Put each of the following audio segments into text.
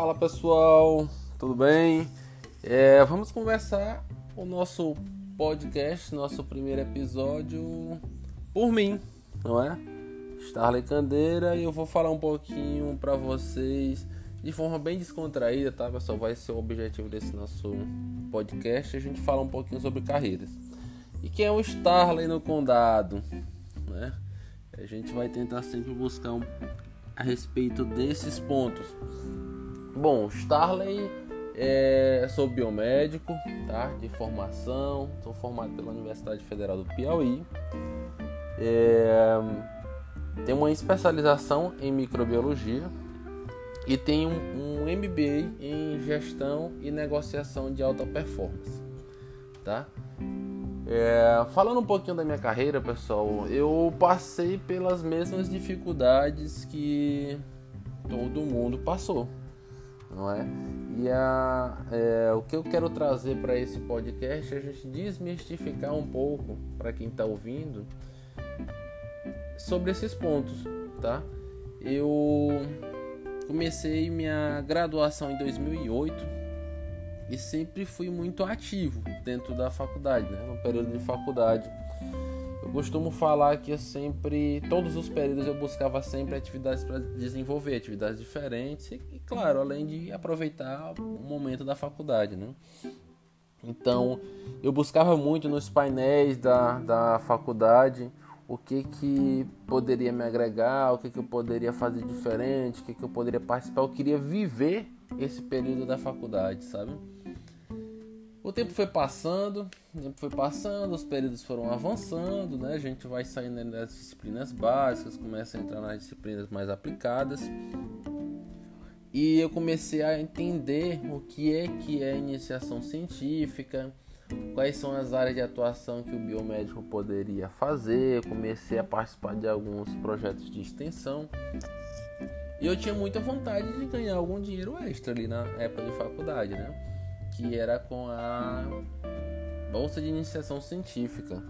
Fala pessoal, tudo bem? É, vamos conversar o nosso podcast, nosso primeiro episódio por mim, não é? Starley Candeira e eu vou falar um pouquinho para vocês de forma bem descontraída, tá pessoal? Vai ser o objetivo desse nosso podcast. A gente fala um pouquinho sobre carreiras. E quem é o Starley no condado, né? A gente vai tentar sempre buscar um, a respeito desses pontos. Bom, Starley é, sou biomédico, tá? De formação, sou formado pela Universidade Federal do Piauí. É, tenho uma especialização em microbiologia e tenho um, um MBA em gestão e negociação de alta performance, tá? É, falando um pouquinho da minha carreira, pessoal, eu passei pelas mesmas dificuldades que todo mundo passou, não é? E a, é, o que eu quero trazer para esse podcast é a gente desmistificar um pouco para quem está ouvindo sobre esses pontos, tá? Eu comecei minha graduação em 2008 e sempre fui muito ativo dentro da faculdade, né? no período de faculdade. Eu costumo falar que eu sempre, todos os períodos eu buscava sempre atividades para desenvolver, atividades diferentes e, claro, além de aproveitar o momento da faculdade, né? Então, eu buscava muito nos painéis da, da faculdade o que que poderia me agregar, o que que eu poderia fazer diferente, o que que eu poderia participar. Eu queria viver esse período da faculdade, sabe? O tempo foi passando, o tempo foi passando, os períodos foram avançando, né? A gente vai saindo das disciplinas básicas, começa a entrar nas disciplinas mais aplicadas. E eu comecei a entender o que é que é iniciação científica, quais são as áreas de atuação que o biomédico poderia fazer. comecei a participar de alguns projetos de extensão. E eu tinha muita vontade de ganhar algum dinheiro extra ali na época de faculdade, né? que era com a bolsa de iniciação científica.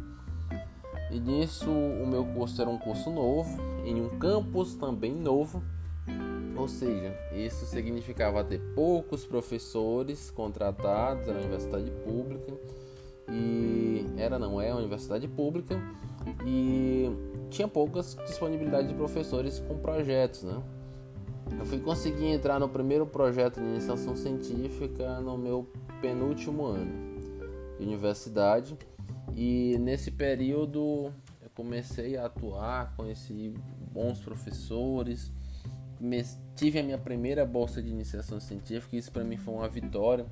E nisso o meu curso era um curso novo, em um campus também novo, ou seja, isso significava ter poucos professores contratados na universidade pública e era não é uma universidade pública e tinha poucas disponibilidade de professores com projetos, né? Eu fui conseguir entrar no primeiro projeto de iniciação científica no meu penúltimo ano universidade e nesse período eu comecei a atuar, conheci bons professores, tive a minha primeira bolsa de iniciação científica, isso para mim foi uma vitória.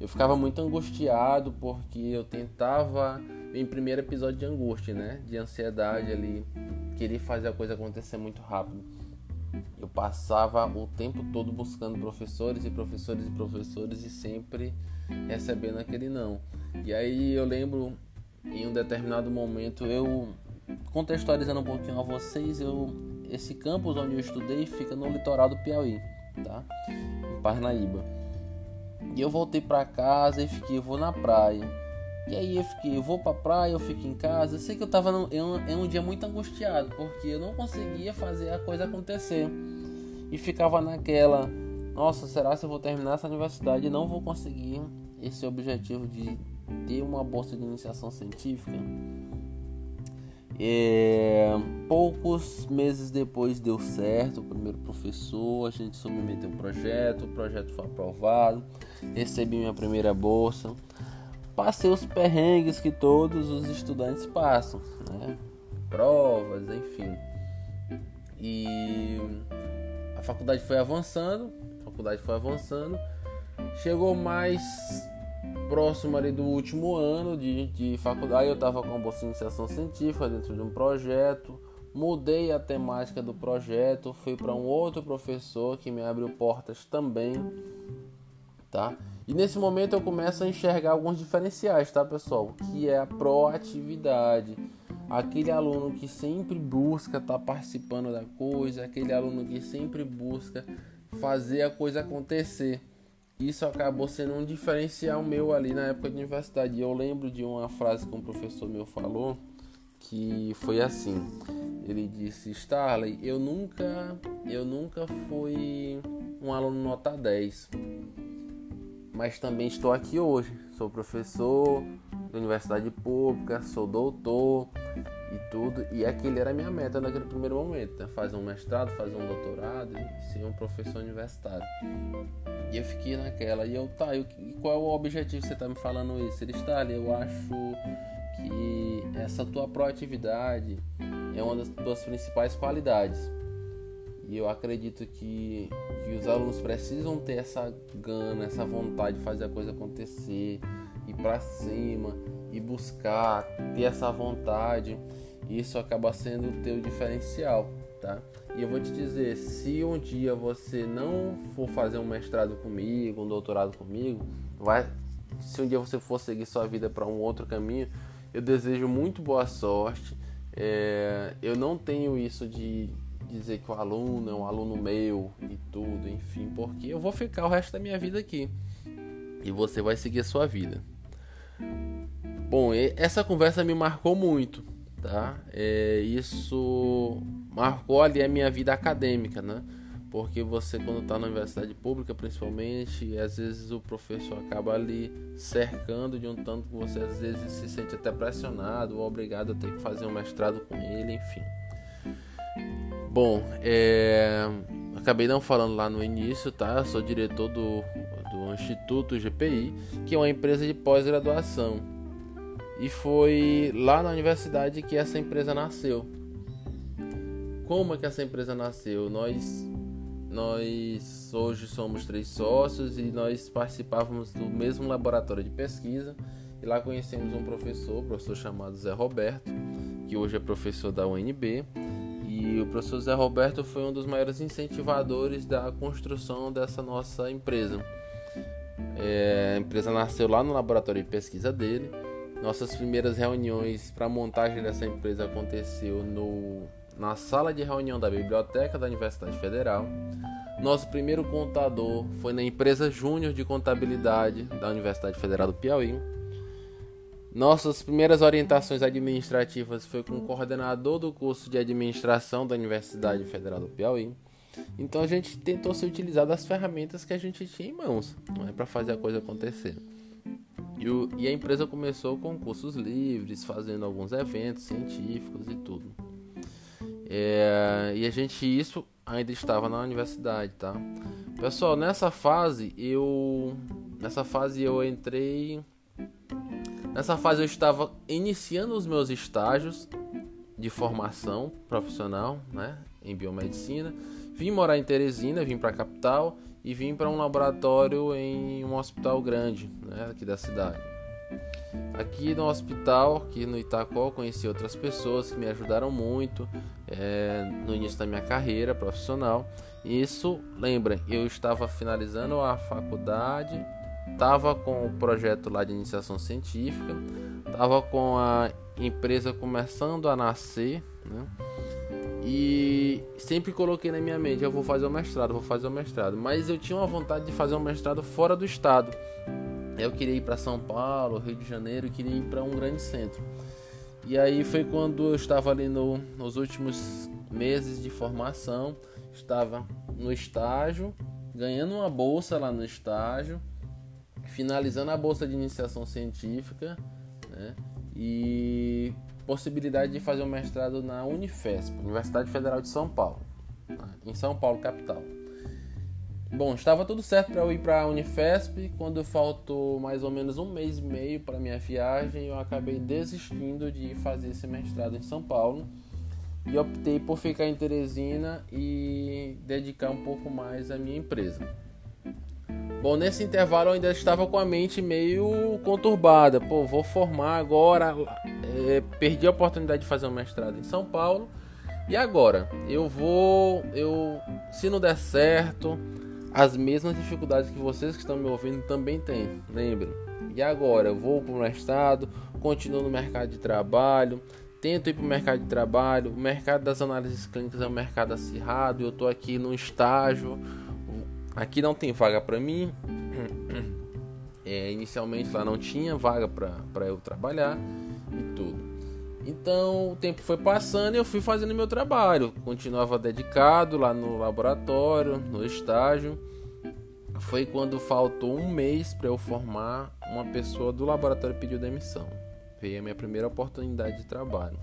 Eu ficava muito angustiado porque eu tentava, em primeiro episódio de angústia, né, de ansiedade ali, queria fazer a coisa acontecer muito rápido eu passava o tempo todo buscando professores e professores e professores e sempre recebendo aquele não. E aí eu lembro em um determinado momento eu contextualizando um pouquinho a vocês, eu esse campus onde eu estudei fica no litoral do Piauí, tá? Em Parnaíba. E eu voltei para casa e fiquei, eu vou na praia. E aí eu fiquei, eu vou pra praia, eu fico em casa. Eu sei que eu tava em, um, em um dia muito angustiado, porque eu não conseguia fazer a coisa acontecer. E ficava naquela, nossa, será que eu vou terminar essa universidade e não vou conseguir esse objetivo de ter uma bolsa de iniciação científica? É, poucos meses depois deu certo, o primeiro professor, a gente submeteu um projeto, o projeto foi aprovado, recebi minha primeira bolsa passei os perrengues que todos os estudantes passam, né? Provas, enfim. E a faculdade foi avançando, a faculdade foi avançando, chegou mais próximo ali do último ano de, de faculdade, eu estava com a bolsa de iniciação científica dentro de um projeto, mudei a temática do projeto, fui para um outro professor que me abriu portas também, tá? E nesse momento eu começo a enxergar alguns diferenciais, tá, pessoal? Que é a proatividade. Aquele aluno que sempre busca estar tá participando da coisa, aquele aluno que sempre busca fazer a coisa acontecer. Isso acabou sendo um diferencial meu ali na época de universidade. Eu lembro de uma frase que um professor meu falou que foi assim. Ele disse: "Starley, eu nunca eu nunca fui um aluno nota 10. Mas também estou aqui hoje. Sou professor da universidade pública, sou doutor e tudo. E aquele era a minha meta naquele primeiro momento: né? fazer um mestrado, fazer um doutorado e ser um professor universitário. E eu fiquei naquela. E eu, tá, e qual é o objetivo que você está me falando isso? Ele está ali, eu acho que essa tua proatividade é uma das tuas principais qualidades. E eu acredito que, que os alunos precisam ter essa gana, essa vontade de fazer a coisa acontecer, ir para cima, e buscar, ter essa vontade. Isso acaba sendo o teu diferencial, tá? E eu vou te dizer, se um dia você não for fazer um mestrado comigo, um doutorado comigo, vai se um dia você for seguir sua vida para um outro caminho, eu desejo muito boa sorte. É, eu não tenho isso de dizer que o aluno é um aluno meu e tudo, enfim, porque eu vou ficar o resto da minha vida aqui e você vai seguir a sua vida. Bom, essa conversa me marcou muito, tá? É, isso marcou ali a minha vida acadêmica, né? Porque você, quando está na universidade pública, principalmente, às vezes o professor acaba ali cercando de um tanto que você às vezes se sente até pressionado ou obrigado a ter que fazer um mestrado com ele, enfim. Bom, é... acabei não falando lá no início, tá? Eu sou diretor do, do Instituto GPI, que é uma empresa de pós-graduação. E foi lá na universidade que essa empresa nasceu. Como é que essa empresa nasceu? Nós nós hoje somos três sócios e nós participávamos do mesmo laboratório de pesquisa e lá conhecemos um professor, um professor chamado Zé Roberto, que hoje é professor da UNB e o professor Zé Roberto foi um dos maiores incentivadores da construção dessa nossa empresa. É, a empresa nasceu lá no laboratório de pesquisa dele. Nossas primeiras reuniões para a montagem dessa empresa aconteceu no, na sala de reunião da biblioteca da Universidade Federal. Nosso primeiro contador foi na empresa Júnior de Contabilidade da Universidade Federal do Piauí. Nossas primeiras orientações administrativas foi com o coordenador do curso de administração da Universidade Federal do Piauí. Então a gente tentou se utilizar das ferramentas que a gente tinha em mãos é para fazer a coisa acontecer. E, o, e, a empresa começou com cursos livres, fazendo alguns eventos científicos e tudo. É, e a gente isso ainda estava na universidade, tá? Pessoal, nessa fase eu nessa fase eu entrei Nessa fase eu estava iniciando os meus estágios de formação profissional, né, em biomedicina. Vim morar em Teresina, vim para a capital e vim para um laboratório em um hospital grande, né, aqui da cidade. Aqui no hospital, aqui no Itacó, conheci outras pessoas que me ajudaram muito é, no início da minha carreira profissional. Isso, lembrem, eu estava finalizando a faculdade Tava com o projeto lá de iniciação científica, tava com a empresa começando a nascer, né? E sempre coloquei na minha mente, eu vou fazer o mestrado, vou fazer o mestrado, mas eu tinha uma vontade de fazer um mestrado fora do estado. Eu queria ir para São Paulo, Rio de Janeiro, queria ir para um grande centro. E aí foi quando eu estava ali no, nos últimos meses de formação, estava no estágio, ganhando uma bolsa lá no estágio finalizando a bolsa de iniciação científica né, e possibilidade de fazer um mestrado na Unifesp, Universidade Federal de São Paulo, tá, em São Paulo capital. Bom, estava tudo certo para eu ir para a Unifesp. Quando faltou mais ou menos um mês e meio para minha viagem, eu acabei desistindo de fazer esse mestrado em São Paulo e optei por ficar em Teresina e dedicar um pouco mais à minha empresa. Bom, nesse intervalo eu ainda estava com a mente meio conturbada. Pô, vou formar agora. É, perdi a oportunidade de fazer um mestrado em São Paulo. E agora? Eu vou. Eu, se não der certo, as mesmas dificuldades que vocês que estão me ouvindo também têm. Lembrem. E agora? Eu vou para o mestrado, continuo no mercado de trabalho, tento ir para o mercado de trabalho. O mercado das análises clínicas é um mercado acirrado. Eu estou aqui num estágio Aqui não tem vaga para mim. É, inicialmente lá não tinha vaga para eu trabalhar e tudo. Então o tempo foi passando e eu fui fazendo meu trabalho. Continuava dedicado lá no laboratório, no estágio. foi quando faltou um mês para eu formar uma pessoa do laboratório pediu demissão. Veio a minha primeira oportunidade de trabalho.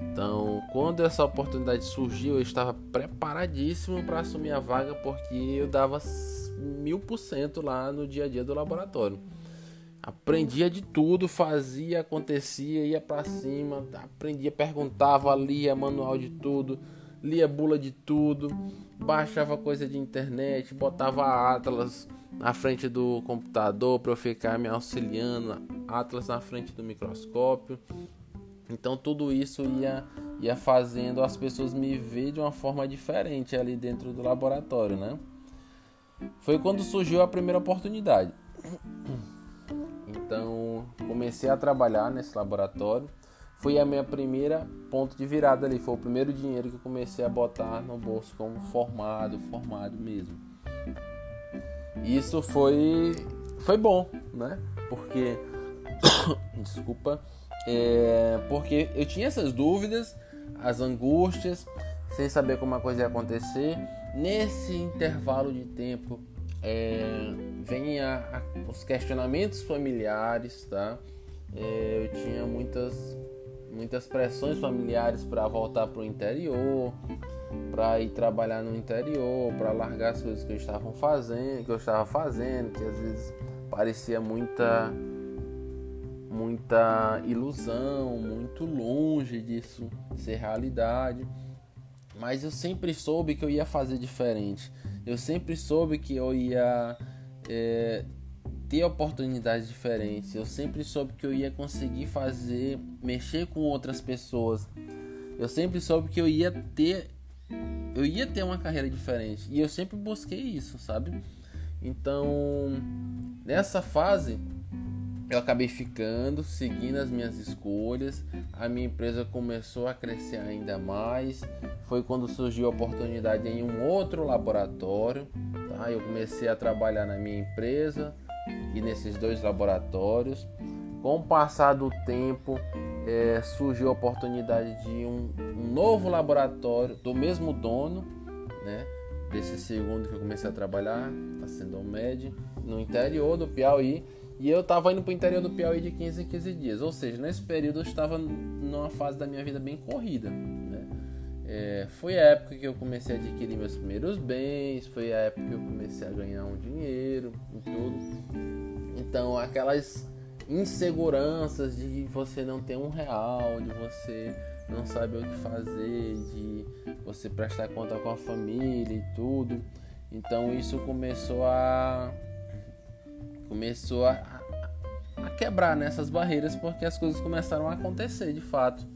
Então, quando essa oportunidade surgiu, eu estava preparadíssimo para assumir a vaga porque eu dava mil por cento lá no dia a dia do laboratório. Aprendia de tudo, fazia, acontecia, ia para cima, aprendia, perguntava, lia manual de tudo, lia bula de tudo, baixava coisa de internet, botava Atlas na frente do computador para eu ficar me auxiliando, Atlas na frente do microscópio. Então tudo isso ia, ia fazendo as pessoas me ver de uma forma diferente ali dentro do laboratório, né? Foi quando surgiu a primeira oportunidade. Então comecei a trabalhar nesse laboratório. Foi a minha primeira ponto de virada ali. Foi o primeiro dinheiro que eu comecei a botar no bolso como formado, formado mesmo. Isso foi foi bom, né? Porque desculpa, é, porque eu tinha essas dúvidas, as angústias, sem saber como a coisa ia acontecer. Nesse intervalo de tempo é, vem a, a, os questionamentos familiares, tá? É, eu tinha muitas muitas pressões familiares para voltar para o interior, para ir trabalhar no interior, para largar as coisas que eu estava fazendo, que eu estava fazendo, que às vezes parecia muita muita ilusão, muito longe disso ser realidade. Mas eu sempre soube que eu ia fazer diferente. Eu sempre soube que eu ia é, ter oportunidades diferentes. Eu sempre soube que eu ia conseguir fazer, mexer com outras pessoas. Eu sempre soube que eu ia ter, eu ia ter uma carreira diferente. E eu sempre busquei isso, sabe? Então, nessa fase, eu acabei ficando, seguindo as minhas escolhas. A minha empresa começou a crescer ainda mais. Foi quando surgiu a oportunidade em um outro laboratório. Tá? Eu comecei a trabalhar na minha empresa e nesses dois laboratórios. Com o passar do tempo, é, surgiu a oportunidade de um, um novo laboratório do mesmo dono, né? Desse segundo que eu comecei a trabalhar, a Sendomed, no interior do Piauí e eu estava indo para o interior do Piauí de 15 em 15 dias. Ou seja, nesse período eu estava numa fase da minha vida bem corrida. Né? É, foi a época que eu comecei a adquirir meus primeiros bens, foi a época que eu comecei a ganhar um dinheiro e tudo. Então, aquelas inseguranças de você não ter um real, de você não saber o que fazer, de você prestar conta com a família e tudo. Então, isso começou a começou a, a quebrar nessas barreiras porque as coisas começaram a acontecer de fato.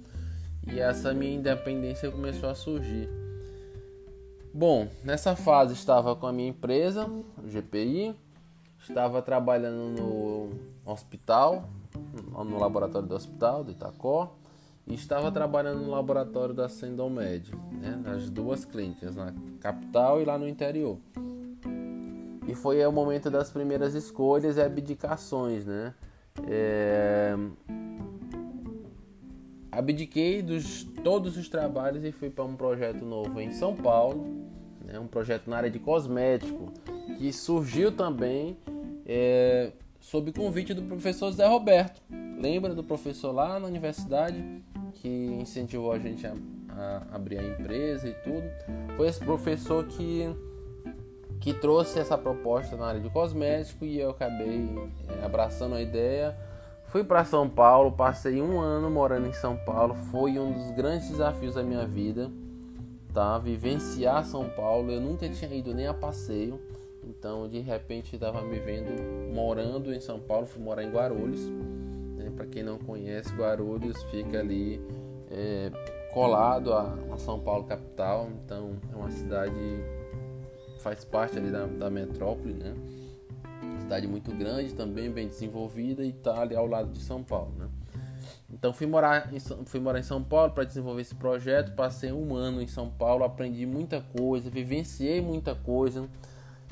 E essa minha independência começou a surgir. Bom, nessa fase estava com a minha empresa, o GPI, estava trabalhando no hospital, no laboratório do hospital do Itacó, e estava trabalhando no laboratório da Sendomed, né, nas duas clínicas, na capital e lá no interior. E foi o momento das primeiras escolhas e abdicações, né? É... Abdiquei dos todos os trabalhos e fui para um projeto novo em São Paulo, né? um projeto na área de cosmético, que surgiu também é, sob convite do professor Zé Roberto. Lembra do professor lá na universidade que incentivou a gente a, a abrir a empresa e tudo? Foi esse professor que que trouxe essa proposta na área de cosmético e eu acabei é, abraçando a ideia. Fui para São Paulo, passei um ano morando em São Paulo, foi um dos grandes desafios da minha vida, tá? Vivenciar São Paulo, eu nunca tinha ido nem a passeio, então de repente estava me vendo morando em São Paulo, fui morar em Guarulhos. Né? Para quem não conhece, Guarulhos fica ali é, colado a, a São Paulo capital, então é uma cidade faz parte ali da, da metrópole, né? Cidade muito grande, também bem desenvolvida e está ali ao lado de São Paulo, né? Então fui morar em, fui morar em São Paulo para desenvolver esse projeto, passei um ano em São Paulo, aprendi muita coisa, vivenciei muita coisa,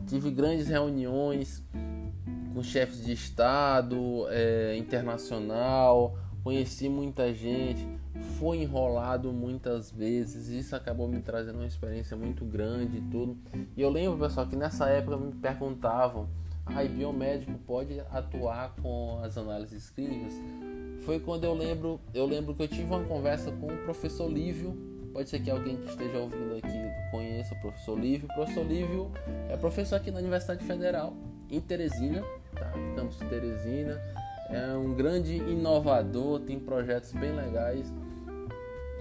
tive grandes reuniões com chefes de estado, é, internacional, conheci muita gente, foi enrolado muitas vezes, isso acabou me trazendo uma experiência muito grande e tudo. E eu lembro, pessoal, que nessa época me perguntavam: "Ah, biomédico pode atuar com as análises clínicas?" Foi quando eu lembro, eu lembro que eu tive uma conversa com o professor Lívio. Pode ser que alguém que esteja ouvindo aqui conheça o professor Lívio. O professor Lívio é professor aqui na Universidade Federal, em Teresina, tá? Campus Teresina. É um grande inovador, tem projetos bem legais.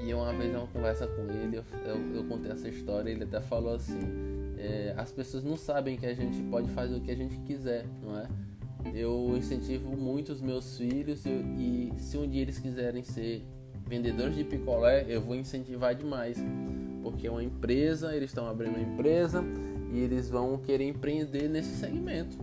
E uma vez uma conversa com ele, eu, eu, eu contei essa história, ele até falou assim: é, as pessoas não sabem que a gente pode fazer o que a gente quiser, não é? Eu incentivo muito os meus filhos eu, e se um dia eles quiserem ser vendedores de picolé, eu vou incentivar demais, porque é uma empresa, eles estão abrindo uma empresa e eles vão querer empreender nesse segmento.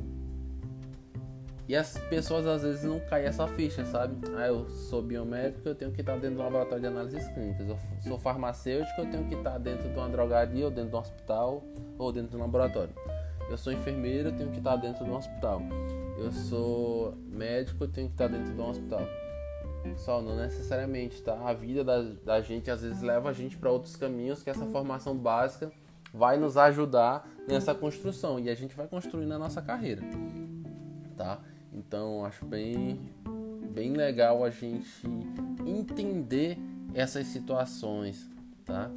E as pessoas às vezes não caem essa ficha, sabe? Ah, eu sou biomédico, eu tenho que estar dentro do laboratório de análises clínicas. Eu sou farmacêutico, eu tenho que estar dentro de uma drogaria, ou dentro de um hospital, ou dentro de um laboratório. Eu sou enfermeiro, eu tenho que estar dentro de um hospital. Eu sou médico, eu tenho que estar dentro de um hospital. Pessoal, não necessariamente, tá? A vida da, da gente às vezes leva a gente para outros caminhos que essa formação básica vai nos ajudar nessa construção e a gente vai construindo a nossa carreira, tá? Então acho bem, bem legal a gente entender essas situações, tá?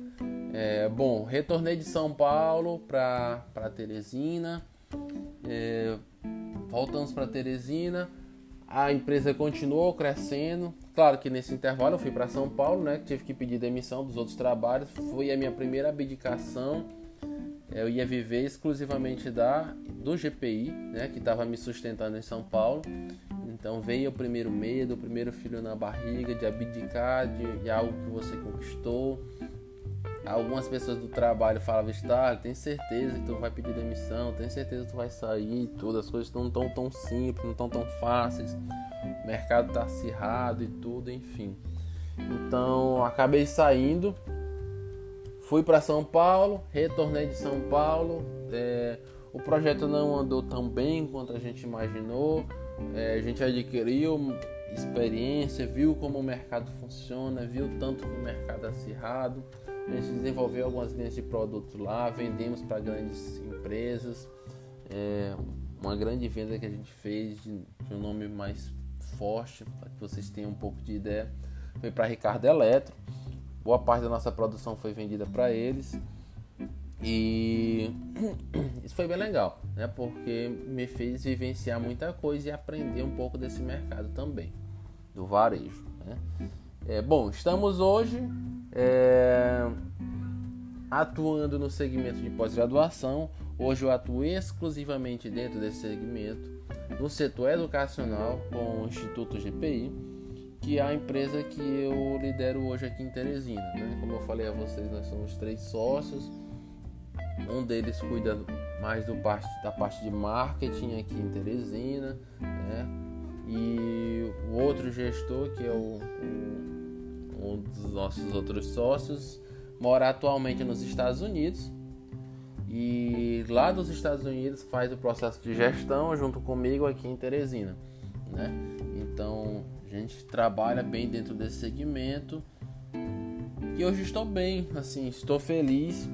É, bom, retornei de São Paulo para Teresina, é, voltamos para Teresina, a empresa continuou crescendo. Claro que nesse intervalo eu fui para São Paulo, né? Tive que pedir demissão dos outros trabalhos. Foi a minha primeira abdicação. Eu ia viver exclusivamente da do GPI, né? Que estava me sustentando em São Paulo. Então veio o primeiro medo, o primeiro filho na barriga de abdicar de, de algo que você conquistou. Algumas pessoas do trabalho falavam, está, tem certeza que tu vai pedir demissão, tem certeza que tu vai sair, tudo, as coisas não estão tão simples, não estão tão fáceis, o mercado está acirrado e tudo, enfim. Então acabei saindo, fui para São Paulo, retornei de São Paulo. É, o projeto não andou tão bem quanto a gente imaginou. É, a gente adquiriu experiência, viu como o mercado funciona, viu tanto que o mercado é acirrado. A gente desenvolveu algumas linhas de produtos lá, vendemos para grandes empresas. É, uma grande venda que a gente fez de, de um nome mais forte, para que vocês tenham um pouco de ideia, foi para Ricardo Eletro. Boa parte da nossa produção foi vendida para eles. E isso foi bem legal, né? Porque me fez vivenciar muita coisa e aprender um pouco desse mercado também, do varejo. Né? É, bom, estamos hoje é, atuando no segmento de pós-graduação. Hoje eu atuo exclusivamente dentro desse segmento, no setor educacional, com o Instituto GPI, que é a empresa que eu lidero hoje aqui em Teresina. Né? Como eu falei a vocês, nós somos três sócios. Um deles cuida mais do parte, da parte de marketing aqui em Teresina, né? E o outro gestor, que é o, o um dos nossos outros sócios, mora atualmente nos Estados Unidos e lá dos Estados Unidos faz o processo de gestão junto comigo aqui em Teresina, né? Então gente trabalha bem dentro desse segmento e hoje estou bem, assim, estou feliz.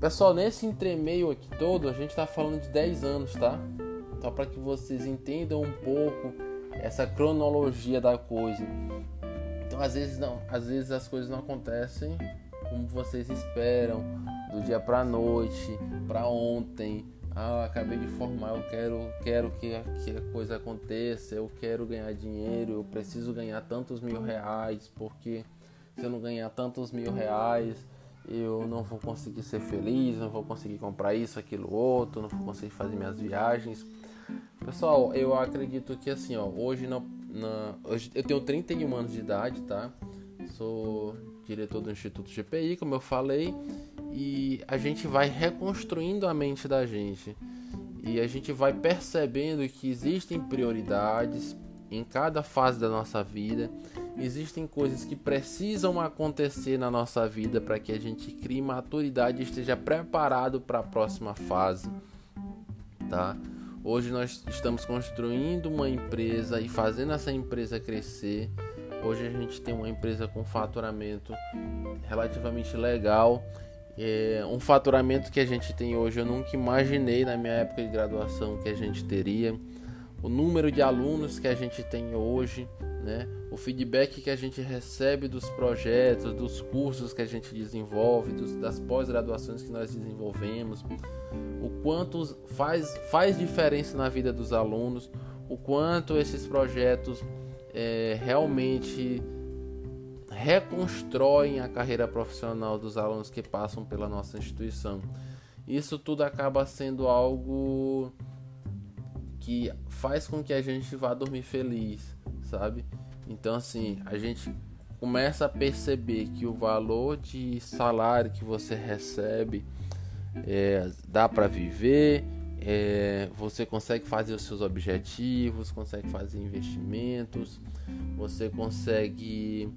Pessoal, nesse entremeio aqui todo, a gente está falando de 10 anos, tá? Só para que vocês entendam um pouco essa cronologia da coisa. Então às vezes não, às vezes as coisas não acontecem como vocês esperam, do dia para noite, para ontem. Ah, acabei de formar, eu quero, quero que, que a coisa aconteça, eu quero ganhar dinheiro, eu preciso ganhar tantos mil reais, porque se eu não ganhar tantos mil reais, eu não vou conseguir ser feliz, não vou conseguir comprar isso, aquilo, outro, não vou conseguir fazer minhas viagens. Pessoal, eu acredito que assim, ó, hoje não, na, hoje eu tenho 31 anos de idade, tá? Sou diretor do Instituto GPI, como eu falei, e a gente vai reconstruindo a mente da gente. E a gente vai percebendo que existem prioridades em cada fase da nossa vida. Existem coisas que precisam acontecer na nossa vida para que a gente crie maturidade e esteja preparado para a próxima fase, tá? Hoje nós estamos construindo uma empresa e fazendo essa empresa crescer. Hoje a gente tem uma empresa com faturamento relativamente legal. É um faturamento que a gente tem hoje eu nunca imaginei na minha época de graduação que a gente teria. O número de alunos que a gente tem hoje, né? o feedback que a gente recebe dos projetos, dos cursos que a gente desenvolve, dos, das pós-graduações que nós desenvolvemos, o quanto faz, faz diferença na vida dos alunos, o quanto esses projetos é, realmente reconstroem a carreira profissional dos alunos que passam pela nossa instituição. Isso tudo acaba sendo algo que faz com que a gente vá dormir feliz, sabe? Então, assim, a gente começa a perceber que o valor de salário que você recebe é, dá para viver, é, você consegue fazer os seus objetivos, consegue fazer investimentos, você consegue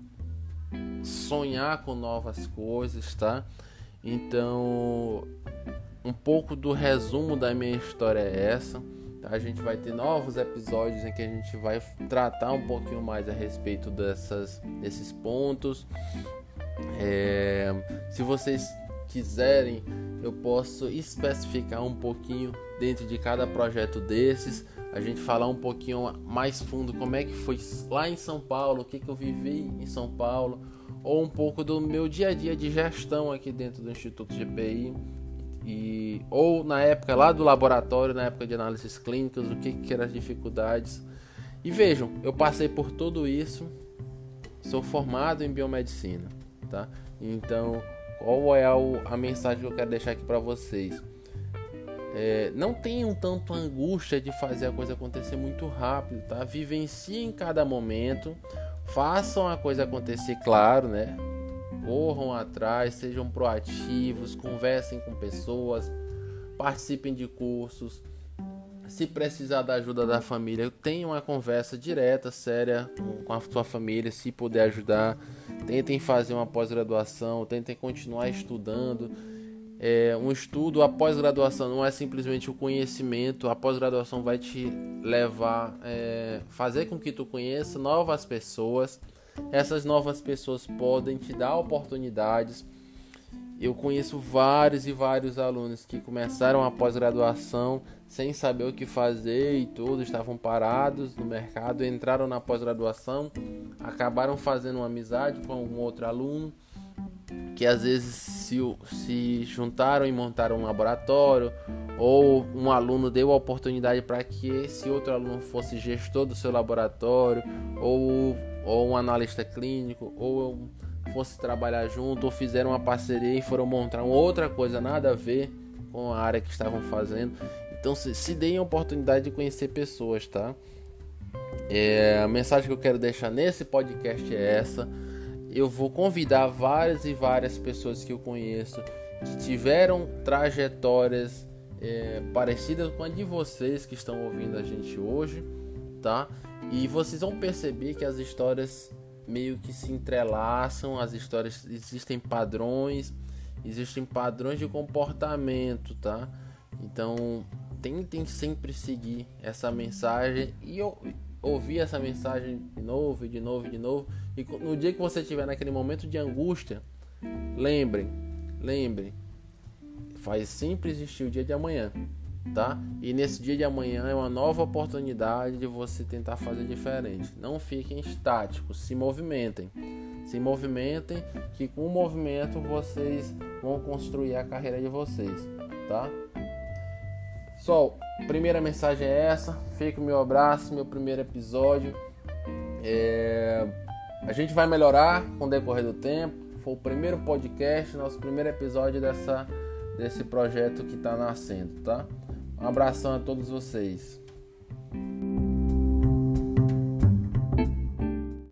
sonhar com novas coisas, tá? Então, um pouco do resumo da minha história é essa. Tá? A gente vai ter novos episódios em que a gente vai tratar um pouquinho mais a respeito dessas, desses pontos. É, se vocês quiserem, eu posso especificar um pouquinho dentro de cada projeto desses, a gente falar um pouquinho mais fundo como é que foi lá em São Paulo, o que, que eu vivi em São Paulo, ou um pouco do meu dia a dia de gestão aqui dentro do Instituto GPI, e, ou na época lá do laboratório, na época de análises clínicas, o que, que eram as dificuldades. E vejam, eu passei por tudo isso, sou formado em biomedicina, tá? Então, qual é a mensagem que eu quero deixar aqui para vocês? É, não tenham tanto angústia de fazer a coisa acontecer muito rápido, tá? Vivenciem cada momento, façam a coisa acontecer, claro, né? Corram atrás, sejam proativos, conversem com pessoas, participem de cursos. Se precisar da ajuda da família, tenham uma conversa direta, séria com a sua família, se puder ajudar. Tentem fazer uma pós-graduação, tentem continuar estudando é, um estudo, a pós-graduação não é simplesmente o conhecimento, a pós-graduação vai te levar, é, fazer com que tu conheça novas pessoas. Essas novas pessoas podem te dar oportunidades. Eu conheço vários e vários alunos que começaram a pós-graduação sem saber o que fazer e tudo, estavam parados no mercado, entraram na pós-graduação, acabaram fazendo uma amizade com algum outro aluno que às vezes se, se juntaram e montaram um laboratório, ou um aluno deu a oportunidade para que esse outro aluno fosse gestor do seu laboratório, ou, ou um analista clínico, ou fosse trabalhar junto, ou fizeram uma parceria e foram montar uma outra coisa nada a ver com a área que estavam fazendo. Então se, se deem a oportunidade de conhecer pessoas, tá? É, a mensagem que eu quero deixar nesse podcast é essa eu vou convidar várias e várias pessoas que eu conheço que tiveram trajetórias é, parecidas com a de vocês que estão ouvindo a gente hoje, tá? E vocês vão perceber que as histórias meio que se entrelaçam, as histórias existem padrões, existem padrões de comportamento, tá? Então tentem sempre seguir essa mensagem e eu ouvir essa mensagem de novo, de novo, de novo. E no dia que você estiver naquele momento de angústia, lembrem, lembrem, faz sempre existir o dia de amanhã, tá? E nesse dia de amanhã é uma nova oportunidade de você tentar fazer diferente. Não fiquem estáticos, se movimentem. Se movimentem, que com o movimento vocês vão construir a carreira de vocês, tá? Pessoal, primeira mensagem é essa. Fica o meu abraço, meu primeiro episódio. É... A gente vai melhorar com o decorrer do tempo. Foi o primeiro podcast, nosso primeiro episódio dessa, desse projeto que está nascendo, tá? Um abração a todos vocês.